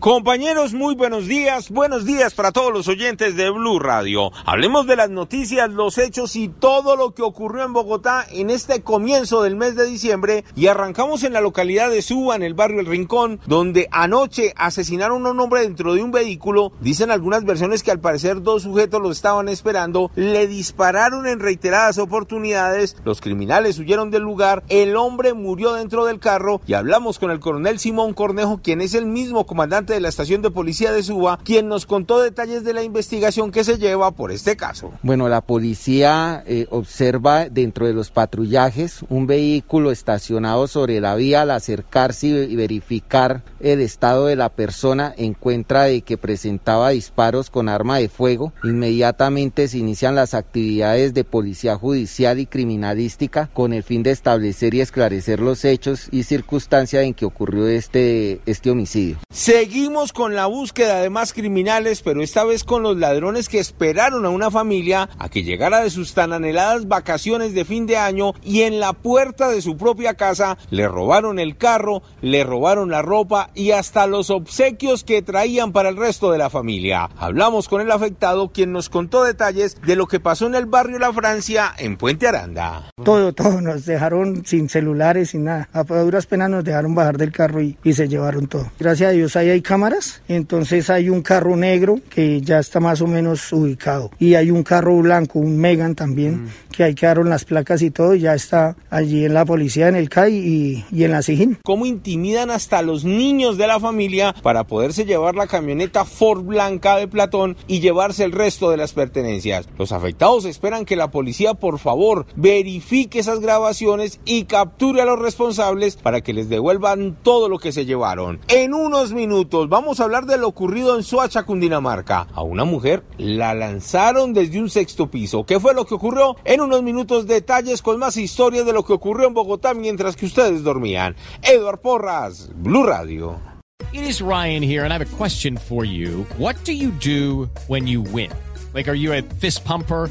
Compañeros, muy buenos días. Buenos días para todos los oyentes de Blue Radio. Hablemos de las noticias, los hechos y todo lo que ocurrió en Bogotá en este comienzo del mes de diciembre. Y arrancamos en la localidad de Suba, en el barrio El Rincón, donde anoche asesinaron a un hombre dentro de un vehículo. Dicen algunas versiones que al parecer dos sujetos lo estaban esperando. Le dispararon en reiteradas oportunidades. Los criminales huyeron del lugar. El hombre murió dentro del carro. Y hablamos con el coronel Simón Cornejo, quien es el mismo comandante de la estación de policía de Suba, quien nos contó detalles de la investigación que se lleva por este caso. Bueno, la policía eh, observa dentro de los patrullajes un vehículo estacionado sobre la vía al acercarse y verificar el estado de la persona encuentra de que presentaba disparos con arma de fuego. Inmediatamente se inician las actividades de policía judicial y criminalística con el fin de establecer y esclarecer los hechos y circunstancias en que ocurrió este, este homicidio. Seguimos con la búsqueda de más criminales, pero esta vez con los ladrones que esperaron a una familia a que llegara de sus tan anheladas vacaciones de fin de año y en la puerta de su propia casa le robaron el carro, le robaron la ropa y hasta los obsequios que traían para el resto de la familia. Hablamos con el afectado quien nos contó detalles de lo que pasó en el barrio La Francia en Puente Aranda. Todo, todo, nos dejaron sin celulares, sin nada. A duras penas nos dejaron bajar del carro y, y se llevaron todo. Gracias a Dios ahí hay cámaras, entonces hay un carro negro que ya está más o menos ubicado y hay un carro blanco, un Megan también, mm. Que ahí quedaron las placas y todo, y ya está allí en la policía, en el CAI y, y en la SIGIN. ¿Cómo intimidan hasta los niños de la familia para poderse llevar la camioneta Ford blanca de Platón y llevarse el resto de las pertenencias? Los afectados esperan que la policía por favor verifique esas grabaciones y capture a los responsables para que les devuelvan todo lo que se llevaron. En unos minutos vamos a hablar de lo ocurrido en Soacha, Cundinamarca. A una mujer la lanzaron desde un sexto piso. ¿Qué fue lo que ocurrió? Unos minutos detalles con más historias de lo que ocurrió en Bogotá mientras que ustedes dormían. Eduard Porras, Blue Radio. It is Ryan here and I have a question for you. What do you do when you win? Like are you a fist pumper?